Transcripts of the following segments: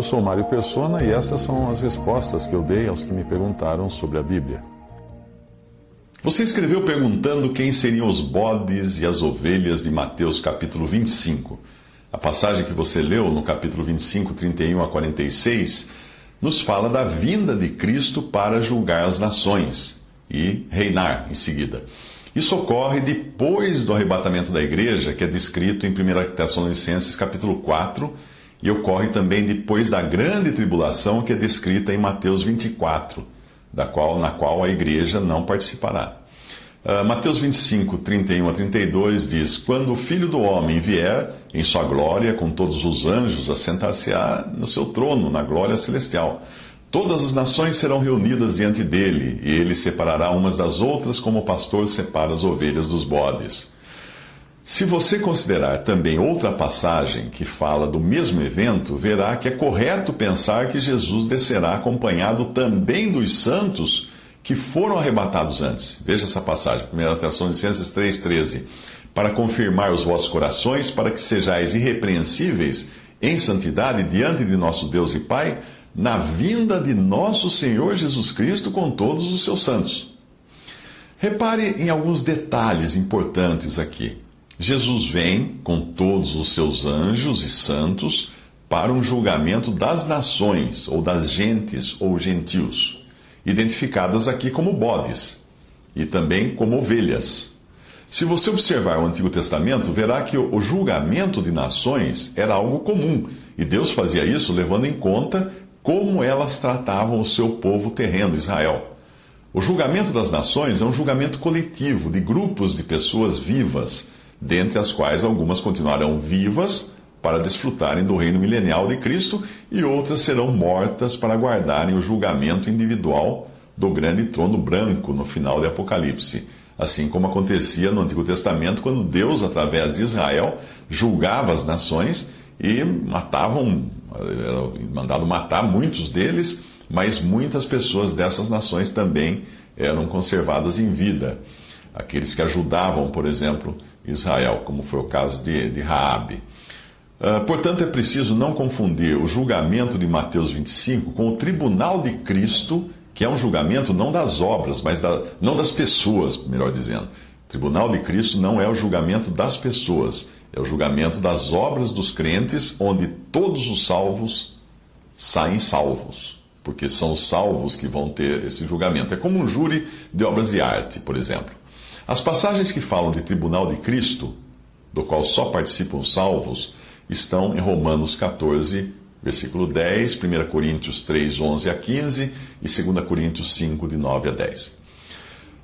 Eu sou Mário Persona e essas são as respostas que eu dei aos que me perguntaram sobre a Bíblia. Você escreveu perguntando quem seriam os bodes e as ovelhas de Mateus capítulo 25. A passagem que você leu no capítulo 25, 31 a 46, nos fala da vinda de Cristo para julgar as nações e reinar em seguida. Isso ocorre depois do arrebatamento da igreja, que é descrito em 1 Tessalonicenses capítulo 4, e ocorre também depois da grande tribulação, que é descrita em Mateus 24, da qual, na qual a igreja não participará. Uh, Mateus 25, 31 a 32 diz: Quando o filho do homem vier em sua glória, com todos os anjos, assentar-se-á no seu trono, na glória celestial. Todas as nações serão reunidas diante dele, e ele separará umas das outras, como o pastor separa as ovelhas dos bodes. Se você considerar também outra passagem que fala do mesmo evento, verá que é correto pensar que Jesus descerá acompanhado também dos santos que foram arrebatados antes. Veja essa passagem, 1 Tessalonicenses 3,13. Para confirmar os vossos corações, para que sejais irrepreensíveis em santidade diante de nosso Deus e Pai, na vinda de nosso Senhor Jesus Cristo com todos os seus santos. Repare em alguns detalhes importantes aqui. Jesus vem com todos os seus anjos e santos para um julgamento das nações, ou das gentes, ou gentios, identificadas aqui como bodes e também como ovelhas. Se você observar o Antigo Testamento, verá que o julgamento de nações era algo comum, e Deus fazia isso levando em conta como elas tratavam o seu povo terreno, Israel. O julgamento das nações é um julgamento coletivo de grupos de pessoas vivas dentre as quais algumas continuarão vivas para desfrutarem do reino milenial de Cristo e outras serão mortas para guardarem o julgamento individual do grande trono branco no final de Apocalipse. Assim como acontecia no Antigo Testamento, quando Deus, através de Israel, julgava as nações e matavam, era mandado matar muitos deles, mas muitas pessoas dessas nações também eram conservadas em vida. Aqueles que ajudavam, por exemplo, Israel, como foi o caso de, de Raabe. Uh, portanto, é preciso não confundir o julgamento de Mateus 25 com o tribunal de Cristo, que é um julgamento não das obras, mas da, não das pessoas, melhor dizendo. O tribunal de Cristo não é o julgamento das pessoas, é o julgamento das obras dos crentes, onde todos os salvos saem salvos, porque são os salvos que vão ter esse julgamento. É como um júri de obras de arte, por exemplo. As passagens que falam de tribunal de Cristo, do qual só participam os salvos, estão em Romanos 14, versículo 10, 1 Coríntios 3, 11 a 15 e 2 Coríntios 5, de 9 a 10.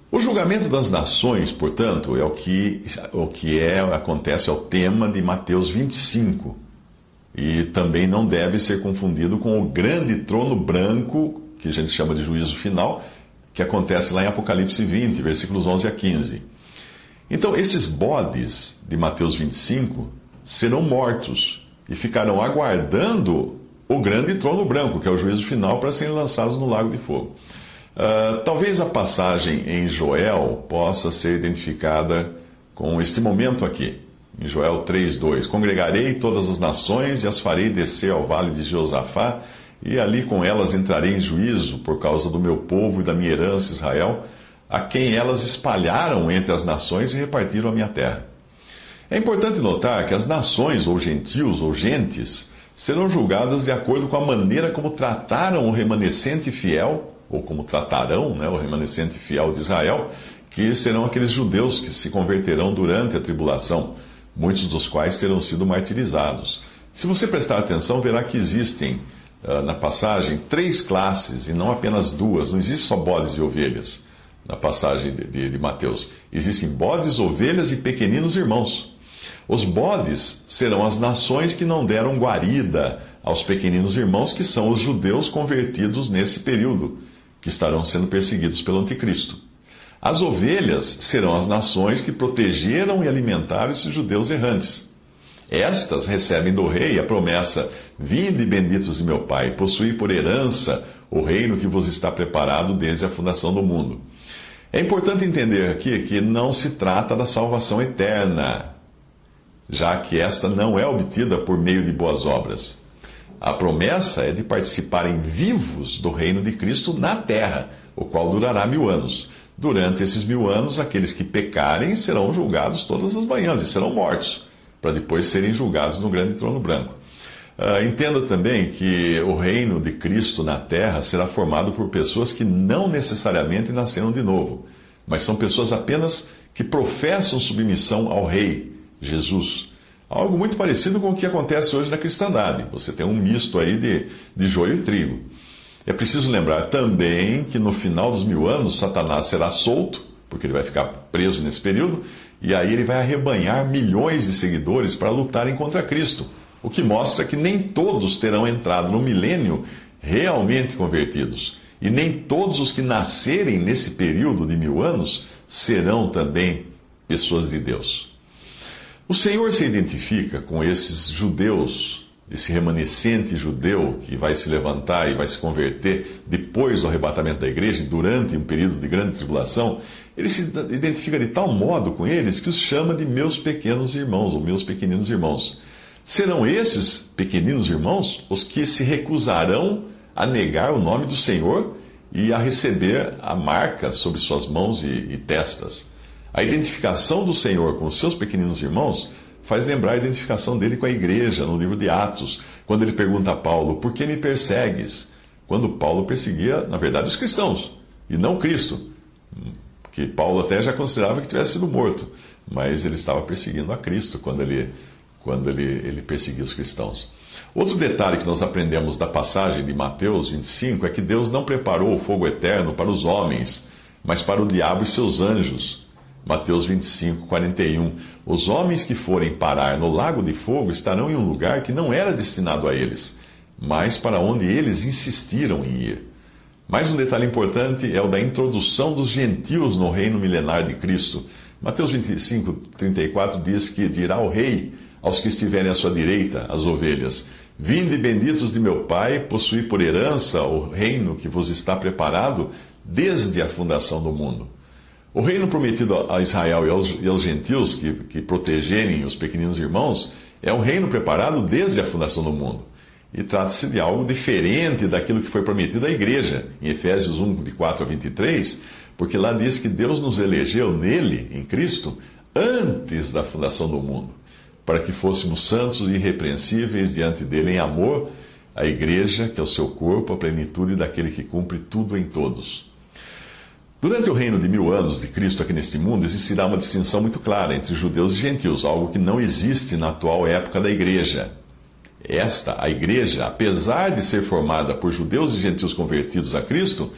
O julgamento das nações, portanto, é o que, o que é, acontece ao tema de Mateus 25. E também não deve ser confundido com o grande trono branco, que a gente chama de juízo final, que acontece lá em Apocalipse 20, versículos 11 a 15. Então, esses bodes de Mateus 25 serão mortos e ficarão aguardando o grande trono branco, que é o juízo final, para serem lançados no lago de fogo. Uh, talvez a passagem em Joel possa ser identificada com este momento aqui, em Joel 3,2: Congregarei todas as nações e as farei descer ao vale de Josafá e ali com elas entrarei em juízo por causa do meu povo e da minha herança Israel, a quem elas espalharam entre as nações e repartiram a minha terra. É importante notar que as nações, ou gentios, ou gentes, serão julgadas de acordo com a maneira como trataram o remanescente fiel, ou como tratarão né, o remanescente fiel de Israel, que serão aqueles judeus que se converterão durante a tribulação, muitos dos quais terão sido martirizados. Se você prestar atenção, verá que existem na passagem três classes e não apenas duas. Não existe só bodes e ovelhas na passagem de, de, de Mateus. Existem bodes, ovelhas e pequeninos irmãos. Os bodes serão as nações que não deram guarida aos pequeninos irmãos, que são os judeus convertidos nesse período, que estarão sendo perseguidos pelo anticristo. As ovelhas serão as nações que protegeram e alimentaram esses judeus errantes. Estas recebem do rei a promessa: Vinde, benditos de meu Pai, possuí por herança o reino que vos está preparado desde a fundação do mundo. É importante entender aqui que não se trata da salvação eterna, já que esta não é obtida por meio de boas obras. A promessa é de participarem vivos do reino de Cristo na terra, o qual durará mil anos. Durante esses mil anos, aqueles que pecarem serão julgados todas as manhãs e serão mortos para depois serem julgados no grande trono branco. Uh, entenda também que o reino de Cristo na terra será formado por pessoas que não necessariamente nasceram de novo, mas são pessoas apenas que professam submissão ao Rei, Jesus. Algo muito parecido com o que acontece hoje na cristandade. Você tem um misto aí de, de joio e trigo. É preciso lembrar também que no final dos mil anos, Satanás será solto, porque ele vai ficar preso nesse período, e aí ele vai arrebanhar milhões de seguidores para lutarem contra Cristo, o que mostra que nem todos terão entrado no milênio realmente convertidos. E nem todos os que nascerem nesse período de mil anos serão também pessoas de Deus. O Senhor se identifica com esses judeus esse remanescente judeu que vai se levantar e vai se converter depois do arrebatamento da igreja, durante um período de grande tribulação, ele se identifica de tal modo com eles que os chama de meus pequenos irmãos, ou meus pequeninos irmãos. Serão esses pequeninos irmãos os que se recusarão a negar o nome do Senhor e a receber a marca sobre suas mãos e, e testas. A identificação do Senhor com os seus pequeninos irmãos faz lembrar a identificação dele com a igreja no livro de Atos, quando ele pergunta a Paulo: Por que me persegues? Quando Paulo perseguia, na verdade, os cristãos, e não Cristo. Que Paulo até já considerava que tivesse sido morto, mas ele estava perseguindo a Cristo quando ele, quando ele, ele perseguia os cristãos. Outro detalhe que nós aprendemos da passagem de Mateus 25 é que Deus não preparou o fogo eterno para os homens, mas para o diabo e seus anjos. Mateus 25, 41. Os homens que forem parar no lago de fogo estarão em um lugar que não era destinado a eles, mas para onde eles insistiram em ir. Mais um detalhe importante é o da introdução dos gentios no reino milenar de Cristo. Mateus 25, 34 diz que dirá o rei aos que estiverem à sua direita, as ovelhas: Vinde benditos de meu Pai, possuí por herança o reino que vos está preparado desde a fundação do mundo. O reino prometido a Israel e aos, e aos gentios que, que protegerem os pequeninos irmãos é um reino preparado desde a fundação do mundo. E trata-se de algo diferente daquilo que foi prometido à igreja, em Efésios 1, de 4 a 23, porque lá diz que Deus nos elegeu nele, em Cristo, antes da fundação do mundo, para que fôssemos santos e irrepreensíveis diante dele em amor, a igreja, que é o seu corpo, a plenitude daquele que cumpre tudo em todos. Durante o reino de mil anos de Cristo aqui neste mundo, existirá uma distinção muito clara entre judeus e gentios, algo que não existe na atual época da igreja. Esta, a igreja, apesar de ser formada por judeus e gentios convertidos a Cristo,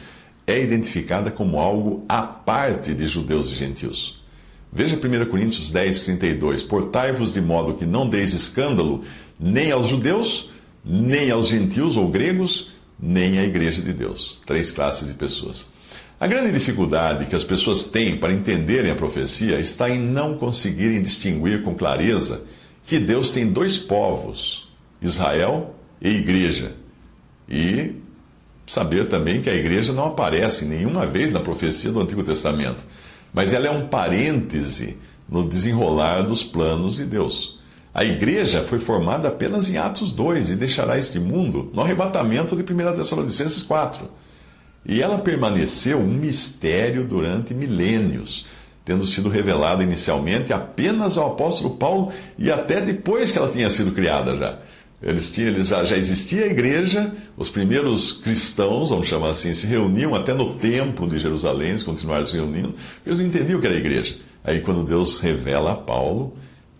é identificada como algo à parte de judeus e gentios. Veja 1 Coríntios 10, 32. Portai-vos de modo que não deis escândalo nem aos judeus, nem aos gentios ou gregos, nem à igreja de Deus. Três classes de pessoas. A grande dificuldade que as pessoas têm para entenderem a profecia está em não conseguirem distinguir com clareza que Deus tem dois povos, Israel e Igreja. E saber também que a Igreja não aparece nenhuma vez na profecia do Antigo Testamento, mas ela é um parêntese no desenrolar dos planos de Deus. A igreja foi formada apenas em Atos 2 e deixará este mundo no arrebatamento de 1 Tessalonicenses 4. E ela permaneceu um mistério durante milênios, tendo sido revelada inicialmente apenas ao apóstolo Paulo e até depois que ela tinha sido criada já. Eles tinham, eles já, já existia a igreja, os primeiros cristãos, vamos chamar assim, se reuniam até no templo de Jerusalém, eles continuaram se reunindo, eles não entendiam o que era a igreja. Aí quando Deus revela a Paulo,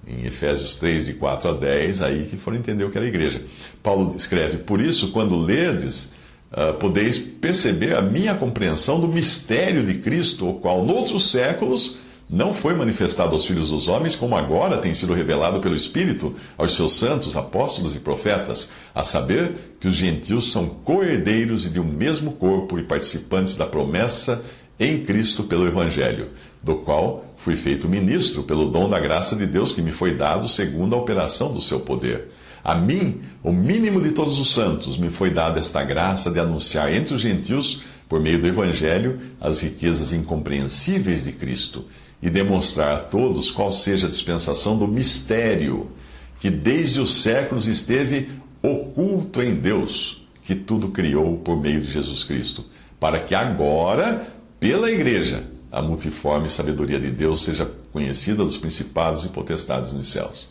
em Efésios 3, de 4 a 10, aí que foram entender o que era a igreja. Paulo escreve, por isso, quando lerdes uh, podeis perceber a minha compreensão do mistério de Cristo, o qual, noutros séculos, não foi manifestado aos filhos dos homens, como agora tem sido revelado pelo Espírito aos seus santos, apóstolos e profetas, a saber que os gentios são co-herdeiros e de um mesmo corpo e participantes da promessa em Cristo pelo Evangelho, do qual fui feito ministro pelo dom da graça de Deus que me foi dado segundo a operação do seu poder. A mim, o mínimo de todos os santos, me foi dada esta graça de anunciar entre os gentios, por meio do Evangelho, as riquezas incompreensíveis de Cristo e demonstrar a todos qual seja a dispensação do mistério que desde os séculos esteve oculto em Deus, que tudo criou por meio de Jesus Cristo, para que agora, pela Igreja, a multiforme sabedoria de Deus seja conhecida dos principados e potestades nos céus.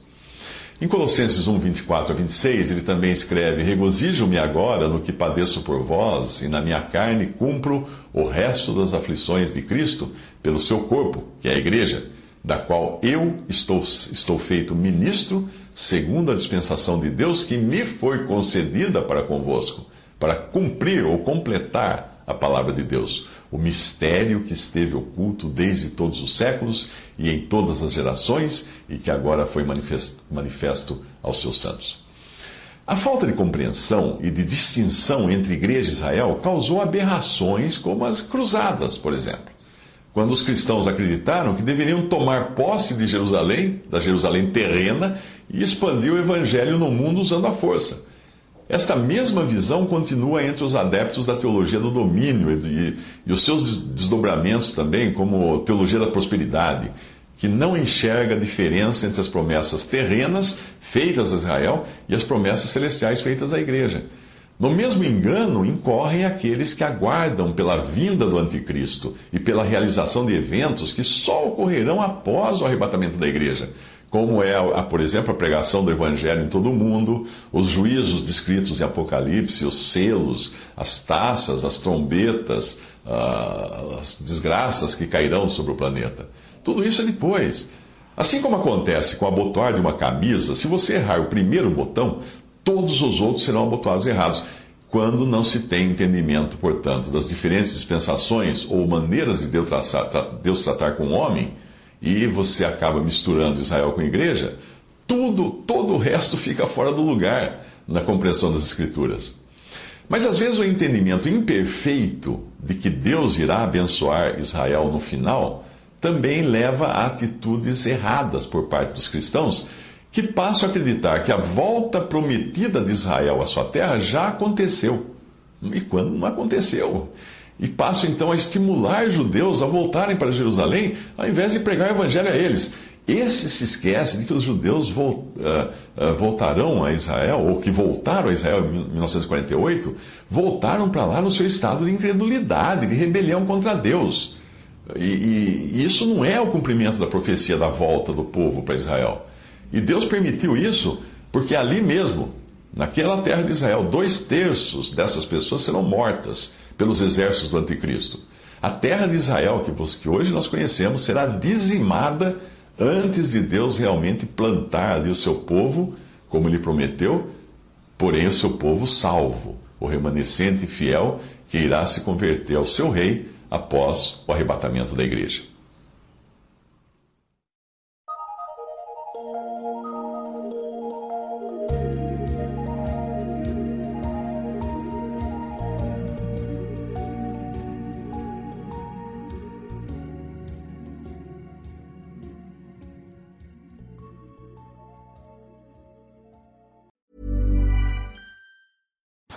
Em Colossenses 1, 24 a 26, ele também escreve: Regozijo-me agora no que padeço por vós, e na minha carne cumpro o resto das aflições de Cristo pelo seu corpo, que é a igreja, da qual eu estou, estou feito ministro, segundo a dispensação de Deus que me foi concedida para convosco, para cumprir ou completar a palavra de Deus o mistério que esteve oculto desde todos os séculos e em todas as gerações e que agora foi manifesto, manifesto aos seus santos. A falta de compreensão e de distinção entre igreja e Israel causou aberrações como as cruzadas, por exemplo. Quando os cristãos acreditaram que deveriam tomar posse de Jerusalém, da Jerusalém terrena, e expandir o evangelho no mundo usando a força. Esta mesma visão continua entre os adeptos da teologia do domínio e, e, os seus desdobramentos também, como teologia da prosperidade, que não enxerga a diferença entre as promessas terrenas feitas a Israel e as promessas celestiais feitas à igreja. No mesmo engano incorrem aqueles que aguardam pela vinda do anticristo e pela realização de eventos que só ocorrerão após o arrebatamento da igreja como é, a, por exemplo, a pregação do Evangelho em todo o mundo, os juízos descritos em Apocalipse, os selos, as taças, as trombetas, uh, as desgraças que cairão sobre o planeta. Tudo isso é depois. Assim como acontece com a abotoar de uma camisa, se você errar o primeiro botão, todos os outros serão abotoados errados. Quando não se tem entendimento, portanto, das diferentes dispensações ou maneiras de Deus Deus tratar com o homem, e você acaba misturando Israel com a igreja, tudo, todo o resto fica fora do lugar na compreensão das Escrituras. Mas às vezes o entendimento imperfeito de que Deus irá abençoar Israel no final também leva a atitudes erradas por parte dos cristãos que passam a acreditar que a volta prometida de Israel à sua terra já aconteceu. E quando não aconteceu? E passam então a estimular judeus a voltarem para Jerusalém, ao invés de pregar o evangelho a eles. Esse se esquece de que os judeus voltarão a Israel, ou que voltaram a Israel em 1948, voltaram para lá no seu estado de incredulidade, de rebelião contra Deus. E, e isso não é o cumprimento da profecia da volta do povo para Israel. E Deus permitiu isso porque ali mesmo, naquela terra de Israel, dois terços dessas pessoas serão mortas pelos exércitos do anticristo. A terra de Israel, que hoje nós conhecemos, será dizimada antes de Deus realmente plantar ali o seu povo, como ele prometeu, porém o seu povo salvo, o remanescente fiel que irá se converter ao seu rei após o arrebatamento da igreja.